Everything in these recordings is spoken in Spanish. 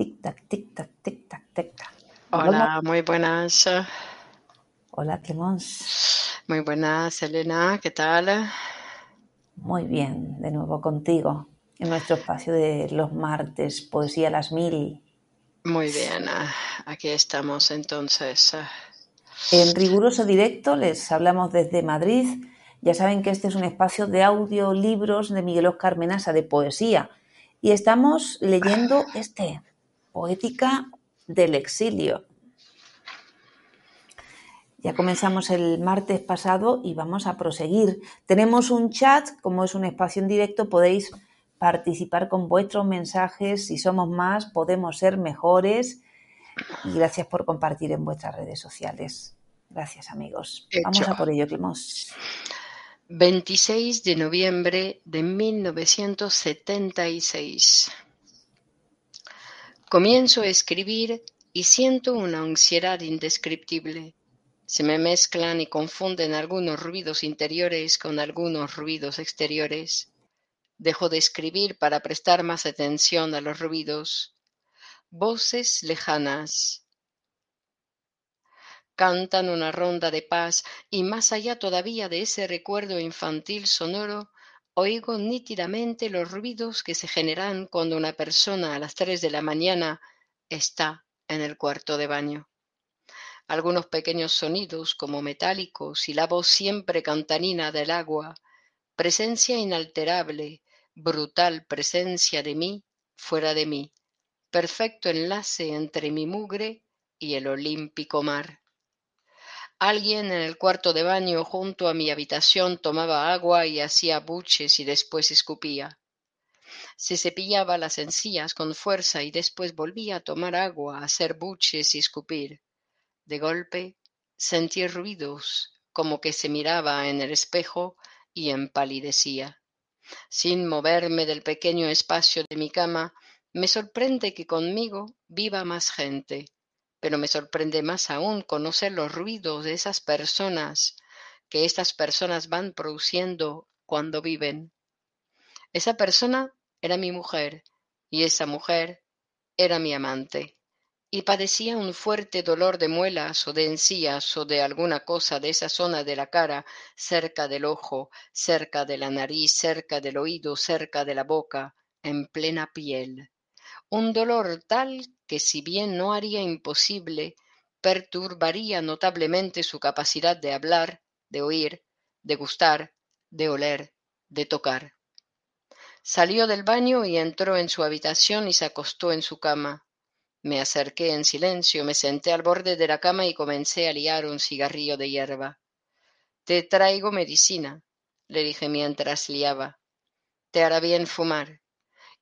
Tic-tac, tic-tac, tic-tac, tic-tac. Hola, muy buenas. Hola, Clemons. Muy buenas, Elena, ¿qué tal? Muy bien, de nuevo contigo en nuestro espacio de los martes, Poesía a las Mil. Muy bien, aquí estamos entonces. En riguroso directo les hablamos desde Madrid. Ya saben que este es un espacio de audiolibros de Miguel Oscar Menasa de poesía. Y estamos leyendo este, Poética del exilio. Ya comenzamos el martes pasado y vamos a proseguir. Tenemos un chat, como es un espacio en directo, podéis participar con vuestros mensajes. Si somos más, podemos ser mejores. Y gracias por compartir en vuestras redes sociales. Gracias, amigos. Vamos a por ello, Clemos. 26 de noviembre de 1976. Comienzo a escribir y siento una ansiedad indescriptible. Se me mezclan y confunden algunos ruidos interiores con algunos ruidos exteriores. Dejo de escribir para prestar más atención a los ruidos. Voces lejanas. Cantan una ronda de paz y más allá todavía de ese recuerdo infantil sonoro, Oigo nítidamente los ruidos que se generan cuando una persona a las tres de la mañana está en el cuarto de baño. Algunos pequeños sonidos como metálicos y la voz siempre cantanina del agua, presencia inalterable, brutal presencia de mí fuera de mí, perfecto enlace entre mi mugre y el olímpico mar. Alguien en el cuarto de baño junto a mi habitación tomaba agua y hacía buches y después escupía. Se cepillaba las encías con fuerza y después volvía a tomar agua, a hacer buches y escupir. De golpe sentí ruidos, como que se miraba en el espejo y empalidecía. Sin moverme del pequeño espacio de mi cama, me sorprende que conmigo viva más gente pero me sorprende más aún conocer los ruidos de esas personas que estas personas van produciendo cuando viven. Esa persona era mi mujer y esa mujer era mi amante y padecía un fuerte dolor de muelas o de encías o de alguna cosa de esa zona de la cara, cerca del ojo, cerca de la nariz, cerca del oído, cerca de la boca, en plena piel. Un dolor tal que si bien no haría imposible, perturbaría notablemente su capacidad de hablar, de oír, de gustar, de oler, de tocar. Salió del baño y entró en su habitación y se acostó en su cama. Me acerqué en silencio, me senté al borde de la cama y comencé a liar un cigarrillo de hierba. Te traigo medicina, le dije mientras liaba. Te hará bien fumar.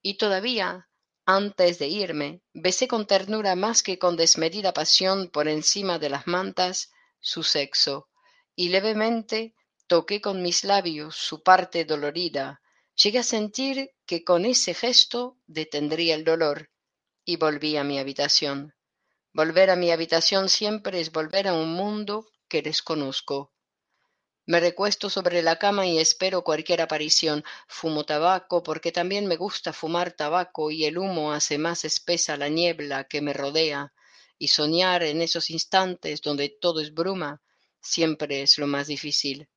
Y todavía, antes de irme, besé con ternura más que con desmedida pasión por encima de las mantas su sexo, y levemente toqué con mis labios su parte dolorida. Llegué a sentir que con ese gesto detendría el dolor, y volví a mi habitación. Volver a mi habitación siempre es volver a un mundo que desconozco. Me recuesto sobre la cama y espero cualquier aparición. Fumo tabaco porque también me gusta fumar tabaco y el humo hace más espesa la niebla que me rodea. Y soñar en esos instantes donde todo es bruma siempre es lo más difícil.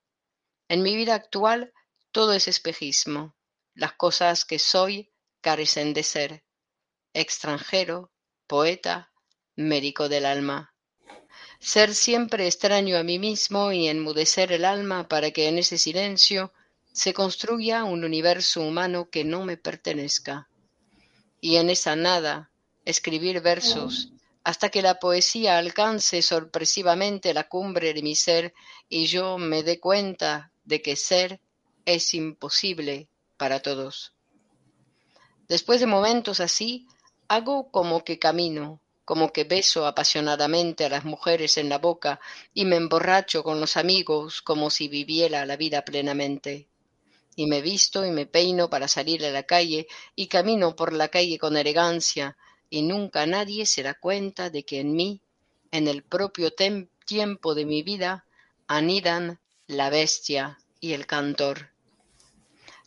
En mi vida actual todo es espejismo. Las cosas que soy carecen de ser. Extranjero, poeta, médico del alma ser siempre extraño a mí mismo y enmudecer el alma para que en ese silencio se construya un universo humano que no me pertenezca. Y en esa nada, escribir versos, hasta que la poesía alcance sorpresivamente la cumbre de mi ser y yo me dé cuenta de que ser es imposible para todos. Después de momentos así, hago como que camino, como que beso apasionadamente a las mujeres en la boca y me emborracho con los amigos como si viviera la vida plenamente. Y me visto y me peino para salir a la calle y camino por la calle con elegancia y nunca nadie se da cuenta de que en mí, en el propio tiempo de mi vida, anidan la bestia y el cantor.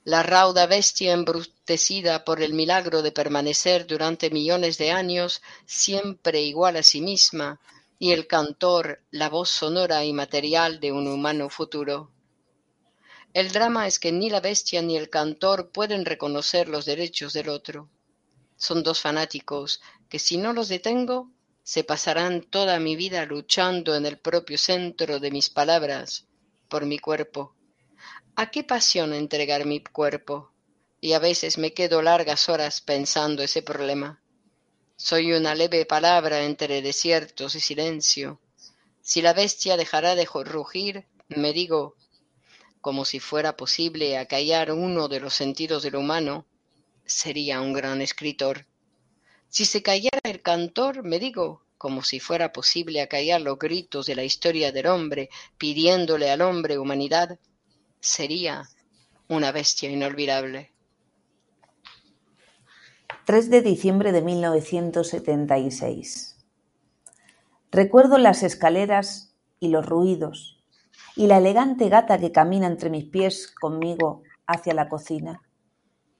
La rauda bestia embrutecida por el milagro de permanecer durante millones de años siempre igual a sí misma, y el cantor la voz sonora y material de un humano futuro. El drama es que ni la bestia ni el cantor pueden reconocer los derechos del otro. Son dos fanáticos que si no los detengo, se pasarán toda mi vida luchando en el propio centro de mis palabras por mi cuerpo. ¿A qué pasión entregar mi cuerpo? Y a veces me quedo largas horas pensando ese problema. Soy una leve palabra entre desiertos y silencio. Si la bestia dejará de rugir, me digo, como si fuera posible acallar uno de los sentidos del humano, sería un gran escritor. Si se callara el cantor, me digo, como si fuera posible acallar los gritos de la historia del hombre, pidiéndole al hombre humanidad, sería una bestia inolvidable. 3 de diciembre de 1976. Recuerdo las escaleras y los ruidos y la elegante gata que camina entre mis pies conmigo hacia la cocina.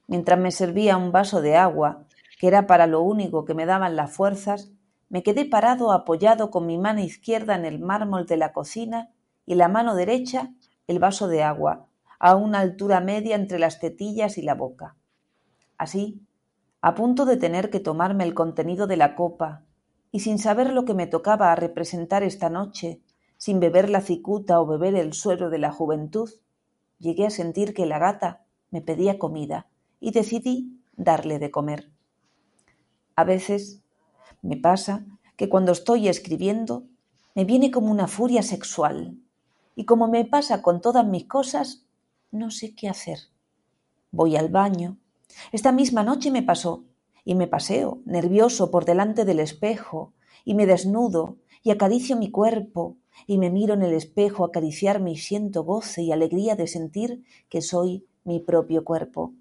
Mientras me servía un vaso de agua, que era para lo único que me daban las fuerzas, me quedé parado apoyado con mi mano izquierda en el mármol de la cocina y la mano derecha el vaso de agua, a una altura media entre las tetillas y la boca. Así, a punto de tener que tomarme el contenido de la copa, y sin saber lo que me tocaba a representar esta noche, sin beber la cicuta o beber el suero de la juventud, llegué a sentir que la gata me pedía comida y decidí darle de comer. A veces me pasa que cuando estoy escribiendo me viene como una furia sexual y como me pasa con todas mis cosas, no sé qué hacer. Voy al baño. Esta misma noche me pasó y me paseo nervioso por delante del espejo y me desnudo y acaricio mi cuerpo y me miro en el espejo acariciarme y siento goce y alegría de sentir que soy mi propio cuerpo.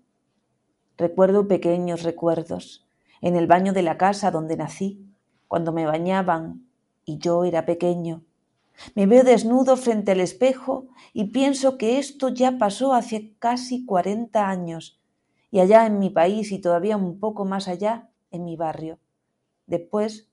Recuerdo pequeños recuerdos, en el baño de la casa donde nací, cuando me bañaban y yo era pequeño. Me veo desnudo frente al espejo y pienso que esto ya pasó hace casi cuarenta años, y allá en mi país y todavía un poco más allá, en mi barrio. Después,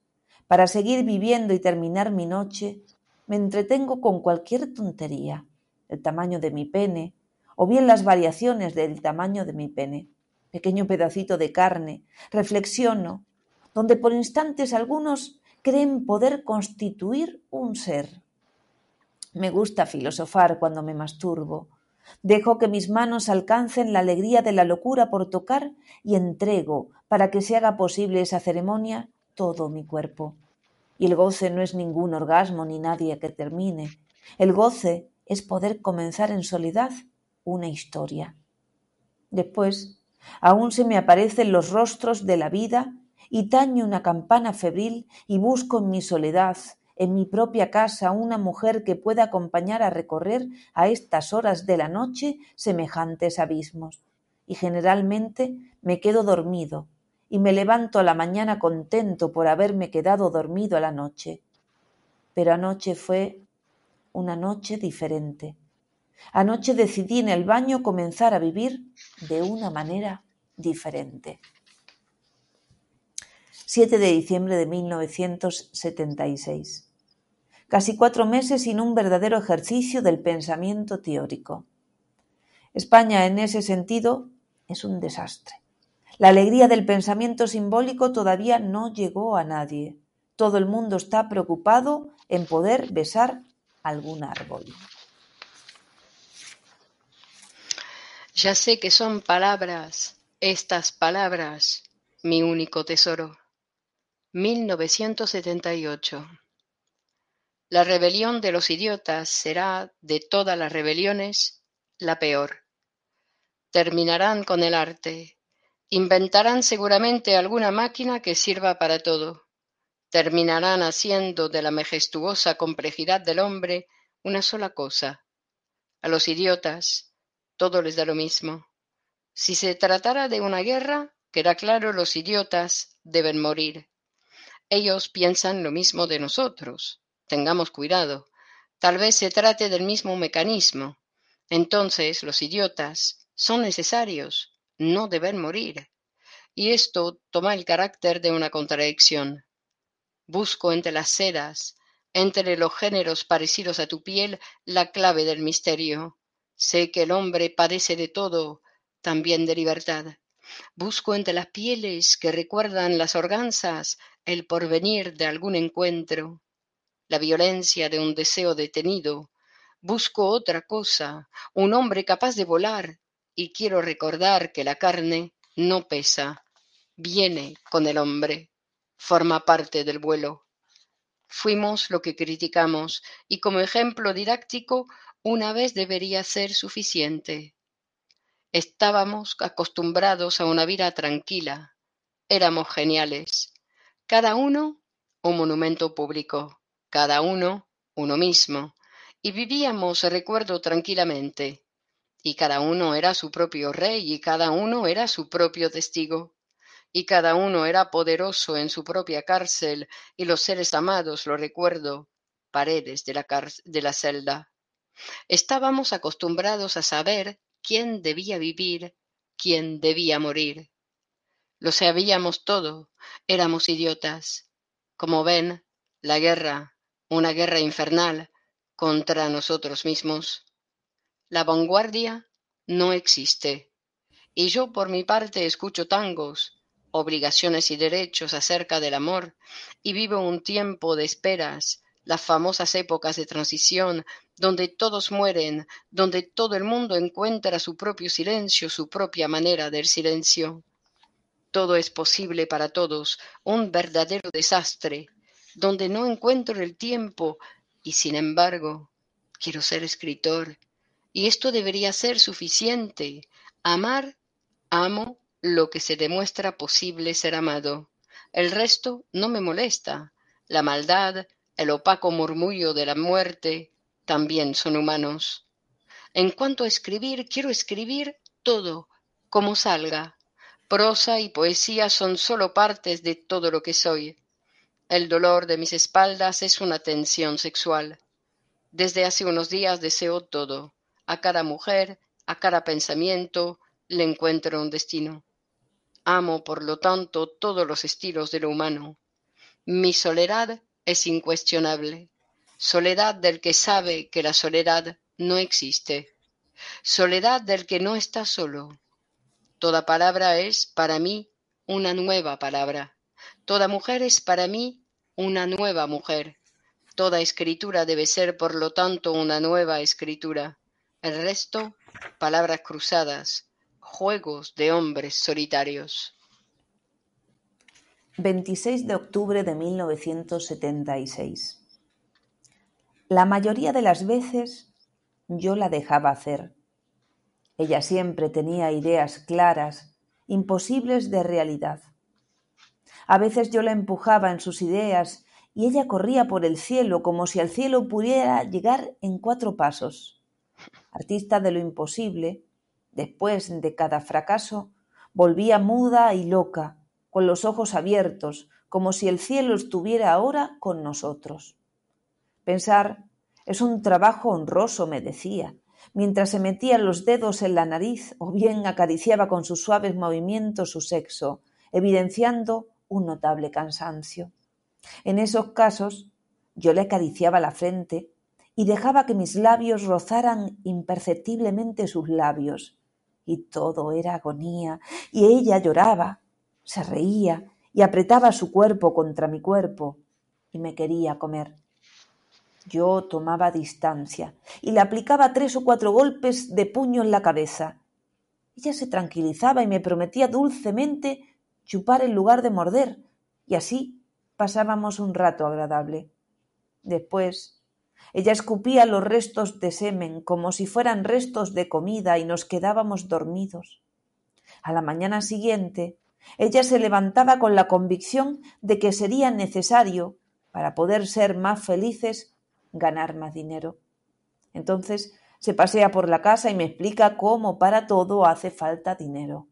para seguir viviendo y terminar mi noche, me entretengo con cualquier tontería, el tamaño de mi pene, o bien las variaciones del tamaño de mi pene pequeño pedacito de carne, reflexiono, donde por instantes algunos creen poder constituir un ser. Me gusta filosofar cuando me masturbo. Dejo que mis manos alcancen la alegría de la locura por tocar y entrego, para que se haga posible esa ceremonia, todo mi cuerpo. Y el goce no es ningún orgasmo ni nadie que termine. El goce es poder comenzar en soledad una historia. Después Aún se me aparecen los rostros de la vida y taño una campana febril y busco en mi soledad, en mi propia casa, una mujer que pueda acompañar a recorrer a estas horas de la noche semejantes abismos. Y generalmente me quedo dormido y me levanto a la mañana contento por haberme quedado dormido a la noche. Pero anoche fue una noche diferente. Anoche decidí en el baño comenzar a vivir de una manera diferente. 7 de diciembre de 1976. Casi cuatro meses sin un verdadero ejercicio del pensamiento teórico. España en ese sentido es un desastre. La alegría del pensamiento simbólico todavía no llegó a nadie. Todo el mundo está preocupado en poder besar algún árbol. Ya sé que son palabras, estas palabras, mi único tesoro. 1978 La rebelión de los idiotas será, de todas las rebeliones, la peor. Terminarán con el arte. Inventarán seguramente alguna máquina que sirva para todo. Terminarán haciendo de la majestuosa complejidad del hombre una sola cosa. A los idiotas todo les da lo mismo. Si se tratara de una guerra, queda claro los idiotas deben morir. Ellos piensan lo mismo de nosotros. Tengamos cuidado. Tal vez se trate del mismo mecanismo. Entonces los idiotas son necesarios, no deben morir. Y esto toma el carácter de una contradicción. Busco entre las sedas, entre los géneros parecidos a tu piel, la clave del misterio. Sé que el hombre padece de todo, también de libertad. Busco entre las pieles que recuerdan las organzas el porvenir de algún encuentro, la violencia de un deseo detenido. Busco otra cosa, un hombre capaz de volar, y quiero recordar que la carne no pesa, viene con el hombre, forma parte del vuelo. Fuimos lo que criticamos, y como ejemplo didáctico una vez debería ser suficiente. Estábamos acostumbrados a una vida tranquila, éramos geniales, cada uno un monumento público, cada uno uno mismo, y vivíamos, recuerdo, tranquilamente, y cada uno era su propio rey, y cada uno era su propio testigo, y cada uno era poderoso en su propia cárcel, y los seres amados, lo recuerdo, paredes de la, de la celda. Estábamos acostumbrados a saber quién debía vivir, quién debía morir. Lo sabíamos todo, éramos idiotas. Como ven, la guerra, una guerra infernal contra nosotros mismos. La vanguardia no existe. Y yo por mi parte escucho tangos, obligaciones y derechos acerca del amor, y vivo un tiempo de esperas, las famosas épocas de transición, donde todos mueren, donde todo el mundo encuentra su propio silencio, su propia manera del silencio. Todo es posible para todos, un verdadero desastre, donde no encuentro el tiempo y sin embargo quiero ser escritor. Y esto debería ser suficiente. Amar, amo lo que se demuestra posible ser amado. El resto no me molesta. La maldad, el opaco murmullo de la muerte, también son humanos. En cuanto a escribir, quiero escribir todo, como salga, Prosa y poesía son sólo partes de todo lo que soy. El dolor de mis espaldas es una tensión sexual. Desde hace unos días deseo todo. A cada mujer, a cada pensamiento, le encuentro un destino. Amo, por lo tanto, todos los estilos de lo humano. Mi soledad es incuestionable. Soledad del que sabe que la soledad no existe. Soledad del que no está solo. Toda palabra es para mí una nueva palabra. Toda mujer es para mí una nueva mujer. Toda escritura debe ser, por lo tanto, una nueva escritura. El resto, palabras cruzadas, juegos de hombres solitarios. 26 de octubre de 1976. La mayoría de las veces yo la dejaba hacer ella siempre tenía ideas claras, imposibles de realidad. A veces yo la empujaba en sus ideas y ella corría por el cielo como si al cielo pudiera llegar en cuatro pasos. Artista de lo imposible, después de cada fracaso, volvía muda y loca, con los ojos abiertos, como si el cielo estuviera ahora con nosotros. Pensar es un trabajo honroso, me decía, mientras se metía los dedos en la nariz o bien acariciaba con sus suaves movimientos su sexo, evidenciando un notable cansancio. En esos casos yo le acariciaba la frente y dejaba que mis labios rozaran imperceptiblemente sus labios, y todo era agonía, y ella lloraba, se reía y apretaba su cuerpo contra mi cuerpo, y me quería comer. Yo tomaba distancia y le aplicaba tres o cuatro golpes de puño en la cabeza. Ella se tranquilizaba y me prometía dulcemente chupar en lugar de morder, y así pasábamos un rato agradable. Después, ella escupía los restos de semen como si fueran restos de comida y nos quedábamos dormidos. A la mañana siguiente, ella se levantaba con la convicción de que sería necesario, para poder ser más felices, ganar más dinero. Entonces se pasea por la casa y me explica cómo para todo hace falta dinero.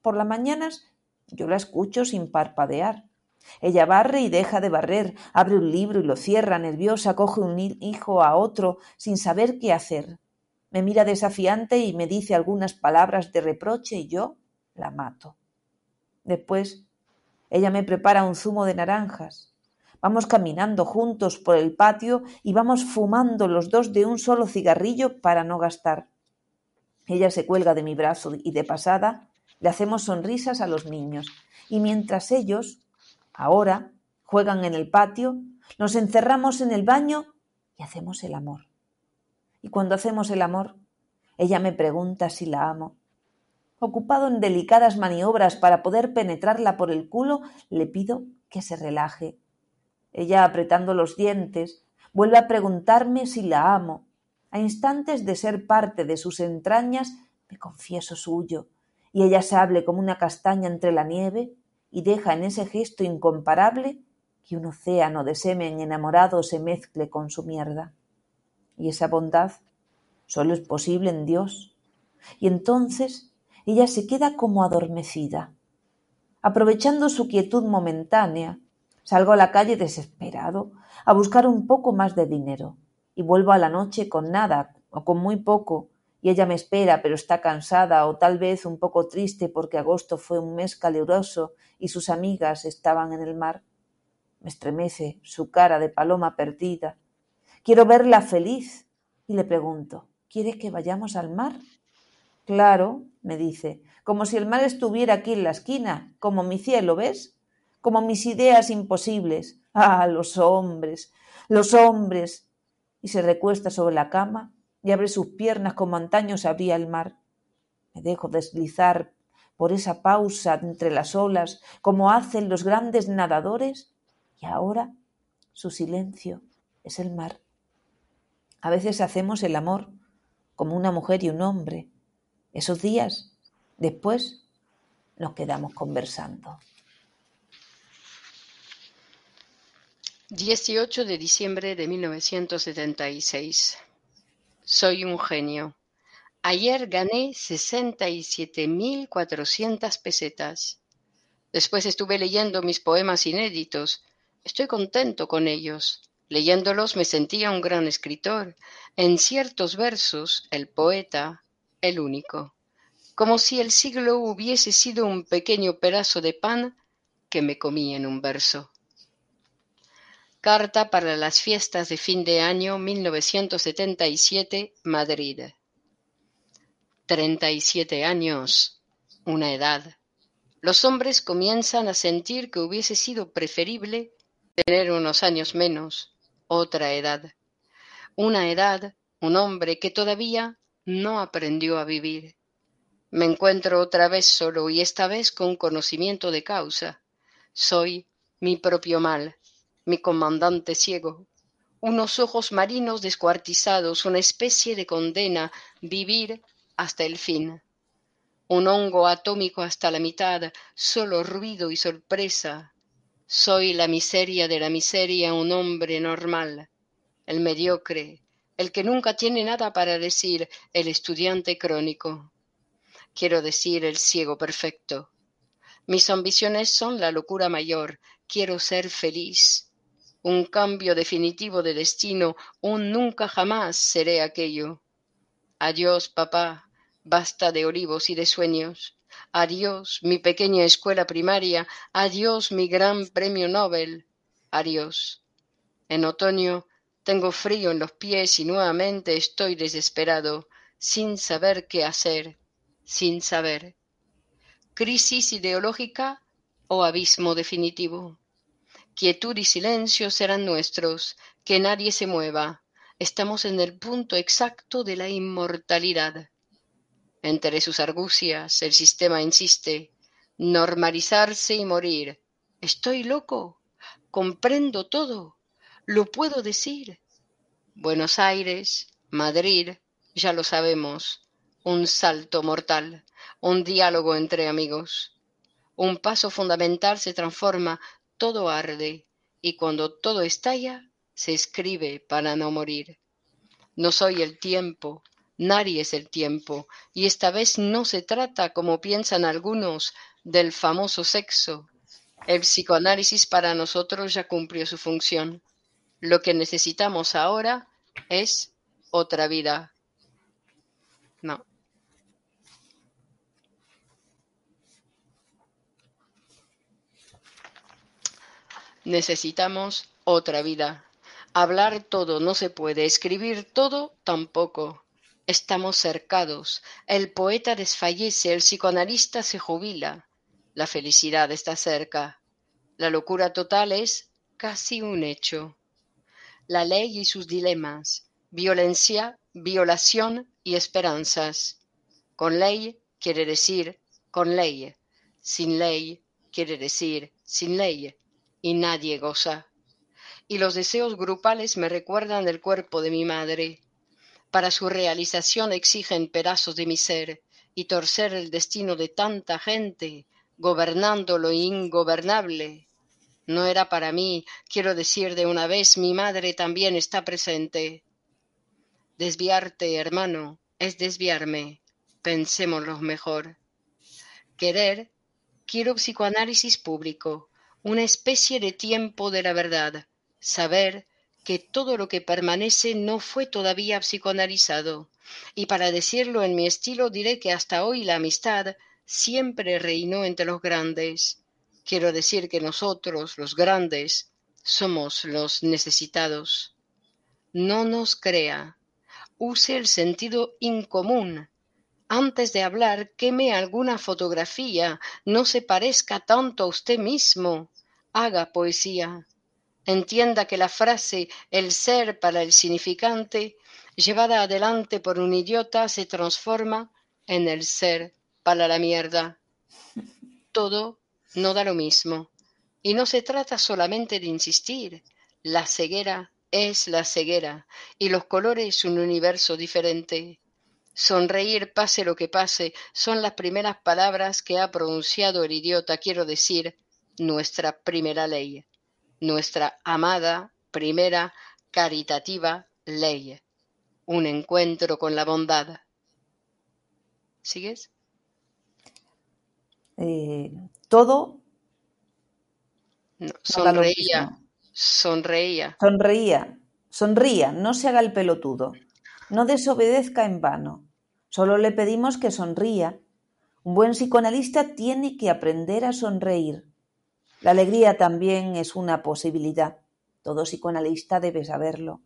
Por las mañanas yo la escucho sin parpadear. Ella barre y deja de barrer, abre un libro y lo cierra, nerviosa, coge un hijo a otro, sin saber qué hacer. Me mira desafiante y me dice algunas palabras de reproche y yo la mato. Después, ella me prepara un zumo de naranjas. Vamos caminando juntos por el patio y vamos fumando los dos de un solo cigarrillo para no gastar. Ella se cuelga de mi brazo y de pasada le hacemos sonrisas a los niños. Y mientras ellos, ahora, juegan en el patio, nos encerramos en el baño y hacemos el amor. Y cuando hacemos el amor, ella me pregunta si la amo. Ocupado en delicadas maniobras para poder penetrarla por el culo, le pido que se relaje. Ella, apretando los dientes, vuelve a preguntarme si la amo. A instantes de ser parte de sus entrañas, me confieso suyo, y ella se hable como una castaña entre la nieve y deja en ese gesto incomparable que un océano de semen enamorado se mezcle con su mierda. Y esa bondad solo es posible en Dios. Y entonces ella se queda como adormecida. Aprovechando su quietud momentánea, salgo a la calle desesperado a buscar un poco más de dinero y vuelvo a la noche con nada o con muy poco y ella me espera, pero está cansada o tal vez un poco triste porque agosto fue un mes caluroso y sus amigas estaban en el mar. Me estremece su cara de paloma perdida. Quiero verla feliz y le pregunto, ¿quieres que vayamos al mar? Claro, me dice, como si el mar estuviera aquí en la esquina, como mi cielo, ¿ves? Como mis ideas imposibles. Ah, los hombres, los hombres. Y se recuesta sobre la cama y abre sus piernas como antaño se abría el mar. Me dejo deslizar por esa pausa entre las olas, como hacen los grandes nadadores, y ahora su silencio es el mar. A veces hacemos el amor como una mujer y un hombre. Esos días, después, nos quedamos conversando. 18 de diciembre de 1976 soy un genio. Ayer gané 67.400 pesetas. Después estuve leyendo mis poemas inéditos. Estoy contento con ellos. Leyéndolos me sentía un gran escritor. En ciertos versos, el poeta, el único. Como si el siglo hubiese sido un pequeño pedazo de pan que me comí en un verso. Carta para las fiestas de fin de año 1977, Madrid. Treinta y siete años, una edad. Los hombres comienzan a sentir que hubiese sido preferible tener unos años menos, otra edad. Una edad, un hombre que todavía no aprendió a vivir. Me encuentro otra vez solo y esta vez con conocimiento de causa. Soy mi propio mal mi comandante ciego, unos ojos marinos descuartizados, una especie de condena, vivir hasta el fin. Un hongo atómico hasta la mitad, solo ruido y sorpresa. Soy la miseria de la miseria, un hombre normal, el mediocre, el que nunca tiene nada para decir, el estudiante crónico. Quiero decir, el ciego perfecto. Mis ambiciones son la locura mayor. Quiero ser feliz un cambio definitivo de destino, un nunca jamás seré aquello. Adiós, papá, basta de olivos y de sueños. Adiós, mi pequeña escuela primaria. Adiós, mi gran premio Nobel. Adiós. En otoño tengo frío en los pies y nuevamente estoy desesperado, sin saber qué hacer, sin saber. ¿Crisis ideológica o abismo definitivo? Quietud y silencio serán nuestros, que nadie se mueva. Estamos en el punto exacto de la inmortalidad. Entre sus argucias, el sistema insiste. Normalizarse y morir. ¿Estoy loco? comprendo todo, lo puedo decir. Buenos Aires, Madrid, ya lo sabemos, un salto mortal, un diálogo entre amigos. Un paso fundamental se transforma, todo arde, y cuando todo estalla, se escribe para no morir. No soy el tiempo, nadie es el tiempo, y esta vez no se trata, como piensan algunos, del famoso sexo. El psicoanálisis para nosotros ya cumplió su función. Lo que necesitamos ahora es otra vida. No. Necesitamos otra vida. Hablar todo no se puede, escribir todo tampoco. Estamos cercados. El poeta desfallece, el psicoanalista se jubila. La felicidad está cerca. La locura total es casi un hecho. La ley y sus dilemas. Violencia, violación y esperanzas. Con ley quiere decir con ley. Sin ley quiere decir sin ley. Y nadie goza. Y los deseos grupales me recuerdan el cuerpo de mi madre para su realización exigen pedazos de mi ser y torcer el destino de tanta gente, gobernando lo ingobernable. No era para mí, quiero decir de una vez, mi madre también está presente. Desviarte, hermano, es desviarme. Pensémoslo mejor. Querer, quiero psicoanálisis público, una especie de tiempo de la verdad. Saber, que todo lo que permanece no fue todavía psicoanalizado, y para decirlo en mi estilo diré que hasta hoy la amistad siempre reinó entre los grandes. Quiero decir que nosotros, los grandes, somos los necesitados. No nos crea. Use el sentido incomún. Antes de hablar, queme alguna fotografía. No se parezca tanto a usted mismo. Haga poesía. Entienda que la frase el ser para el significante, llevada adelante por un idiota, se transforma en el ser para la mierda. Todo no da lo mismo. Y no se trata solamente de insistir. La ceguera es la ceguera y los colores un universo diferente. Sonreír, pase lo que pase, son las primeras palabras que ha pronunciado el idiota, quiero decir, nuestra primera ley nuestra amada, primera, caritativa ley, un encuentro con la bondad. ¿Sigues? Eh, todo. sonreía, sonreía. Sonreía, sonría, no se haga el pelotudo, no desobedezca en vano. Solo le pedimos que sonría. Un buen psicoanalista tiene que aprender a sonreír. La alegría también es una posibilidad. Todo psicoanalista debe saberlo.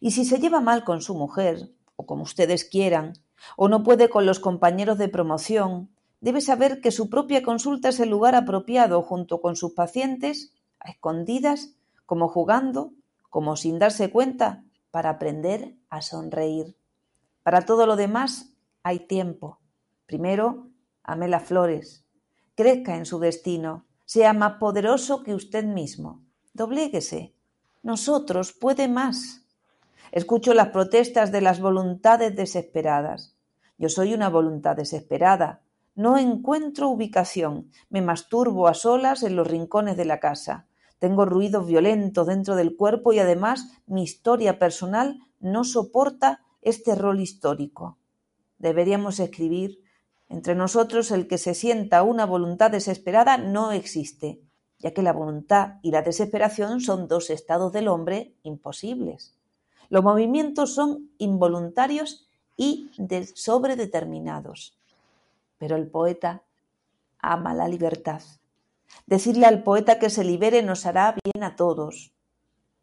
Y si se lleva mal con su mujer, o como ustedes quieran, o no puede con los compañeros de promoción, debe saber que su propia consulta es el lugar apropiado junto con sus pacientes, a escondidas, como jugando, como sin darse cuenta, para aprender a sonreír. Para todo lo demás hay tiempo. Primero, ame las flores, crezca en su destino, sea más poderoso que usted mismo. Dobléguese. Nosotros puede más. Escucho las protestas de las voluntades desesperadas. Yo soy una voluntad desesperada. No encuentro ubicación. Me masturbo a solas en los rincones de la casa. Tengo ruidos violentos dentro del cuerpo y además mi historia personal no soporta este rol histórico. Deberíamos escribir entre nosotros el que se sienta una voluntad desesperada no existe, ya que la voluntad y la desesperación son dos estados del hombre imposibles. Los movimientos son involuntarios y sobredeterminados. Pero el poeta ama la libertad. Decirle al poeta que se libere nos hará bien a todos.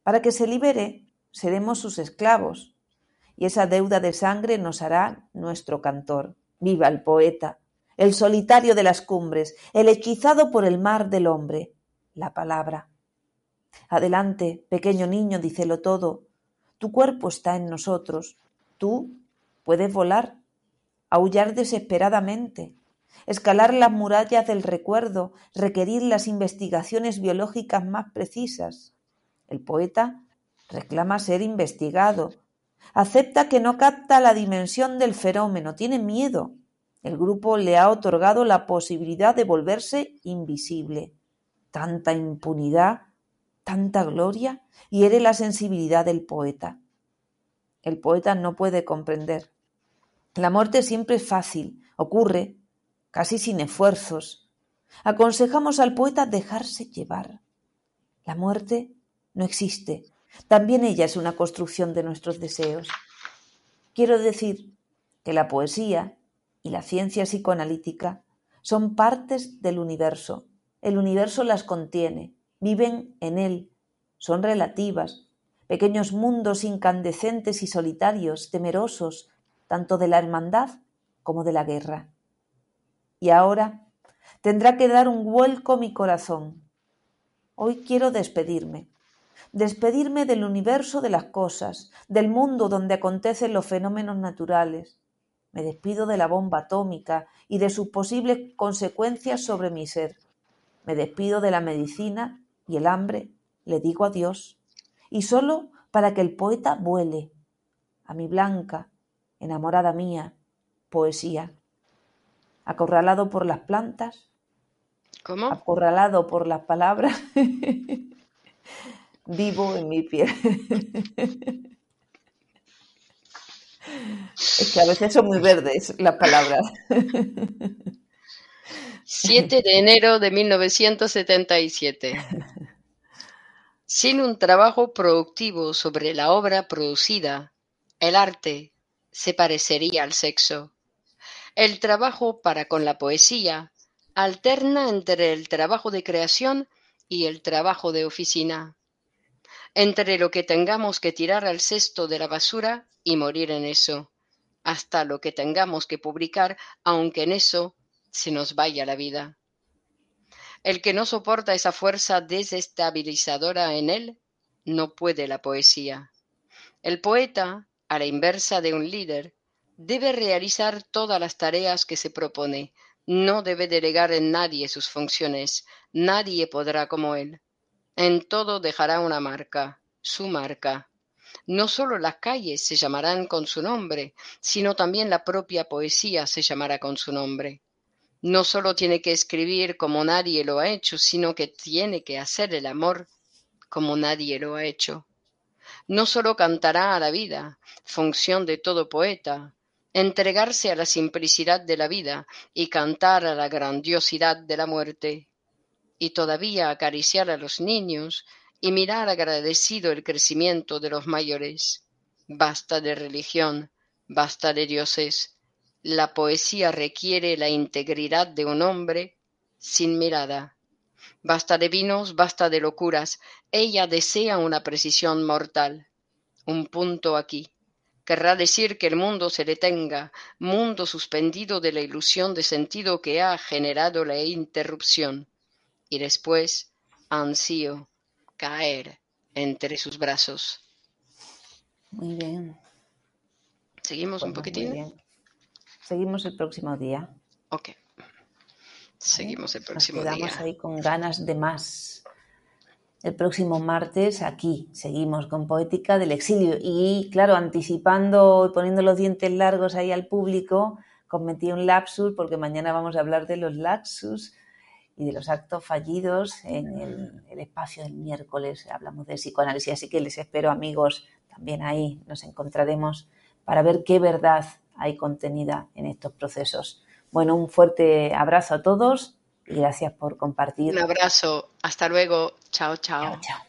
Para que se libere, seremos sus esclavos, y esa deuda de sangre nos hará nuestro cantor. Viva el poeta, el solitario de las cumbres, el hechizado por el mar del hombre, la palabra. Adelante, pequeño niño, dícelo todo. Tu cuerpo está en nosotros. Tú puedes volar, aullar desesperadamente, escalar las murallas del recuerdo, requerir las investigaciones biológicas más precisas. El poeta reclama ser investigado, acepta que no capta la dimensión del fenómeno, tiene miedo. El grupo le ha otorgado la posibilidad de volverse invisible. Tanta impunidad, tanta gloria, hiere la sensibilidad del poeta. El poeta no puede comprender. La muerte siempre es fácil, ocurre, casi sin esfuerzos. Aconsejamos al poeta dejarse llevar. La muerte no existe. También ella es una construcción de nuestros deseos. Quiero decir que la poesía y la ciencia psicoanalítica son partes del universo. El universo las contiene, viven en él, son relativas, pequeños mundos incandescentes y solitarios, temerosos, tanto de la hermandad como de la guerra. Y ahora tendrá que dar un vuelco mi corazón. Hoy quiero despedirme, despedirme del universo de las cosas, del mundo donde acontecen los fenómenos naturales. Me despido de la bomba atómica y de sus posibles consecuencias sobre mi ser. Me despido de la medicina y el hambre. Le digo adiós. Y solo para que el poeta vuele. A mi blanca, enamorada mía, poesía acorralado por las plantas, ¿Cómo? acorralado por las palabras, vivo en mi piel. es que a veces son muy verdes las palabras. 7 de enero de 1977. Sin un trabajo productivo sobre la obra producida, el arte se parecería al sexo. El trabajo para con la poesía alterna entre el trabajo de creación y el trabajo de oficina, entre lo que tengamos que tirar al cesto de la basura y morir en eso, hasta lo que tengamos que publicar, aunque en eso se nos vaya la vida. El que no soporta esa fuerza desestabilizadora en él, no puede la poesía. El poeta, a la inversa de un líder, debe realizar todas las tareas que se propone, no debe delegar en nadie sus funciones, nadie podrá como él. En todo dejará una marca, su marca. No solo las calles se llamarán con su nombre, sino también la propia poesía se llamará con su nombre. No solo tiene que escribir como nadie lo ha hecho, sino que tiene que hacer el amor como nadie lo ha hecho. No solo cantará a la vida, función de todo poeta, entregarse a la simplicidad de la vida y cantar a la grandiosidad de la muerte, y todavía acariciar a los niños y mirar agradecido el crecimiento de los mayores. Basta de religión, basta de dioses. La poesía requiere la integridad de un hombre sin mirada. Basta de vinos, basta de locuras. Ella desea una precisión mortal. Un punto aquí querrá decir que el mundo se detenga, mundo suspendido de la ilusión de sentido que ha generado la interrupción, y después ansío caer entre sus brazos. Muy bien. ¿Seguimos un Pues poquitín? bien. Seguimos el próximo día. Ok. Seguimos el Nos próximo quedamos día. ahí con ganas de más. El próximo martes aquí seguimos con Poética del Exilio y claro, anticipando y poniendo los dientes largos ahí al público, cometí un lapsus porque mañana vamos a hablar de los lapsus y de los actos fallidos en el, el espacio del miércoles. Hablamos de psicoanálisis, así que les espero amigos también ahí. Nos encontraremos para ver qué verdad hay contenida en estos procesos. Bueno, un fuerte abrazo a todos y gracias por compartir. Un abrazo. Hasta luego. Chao, chao. Chao, chao.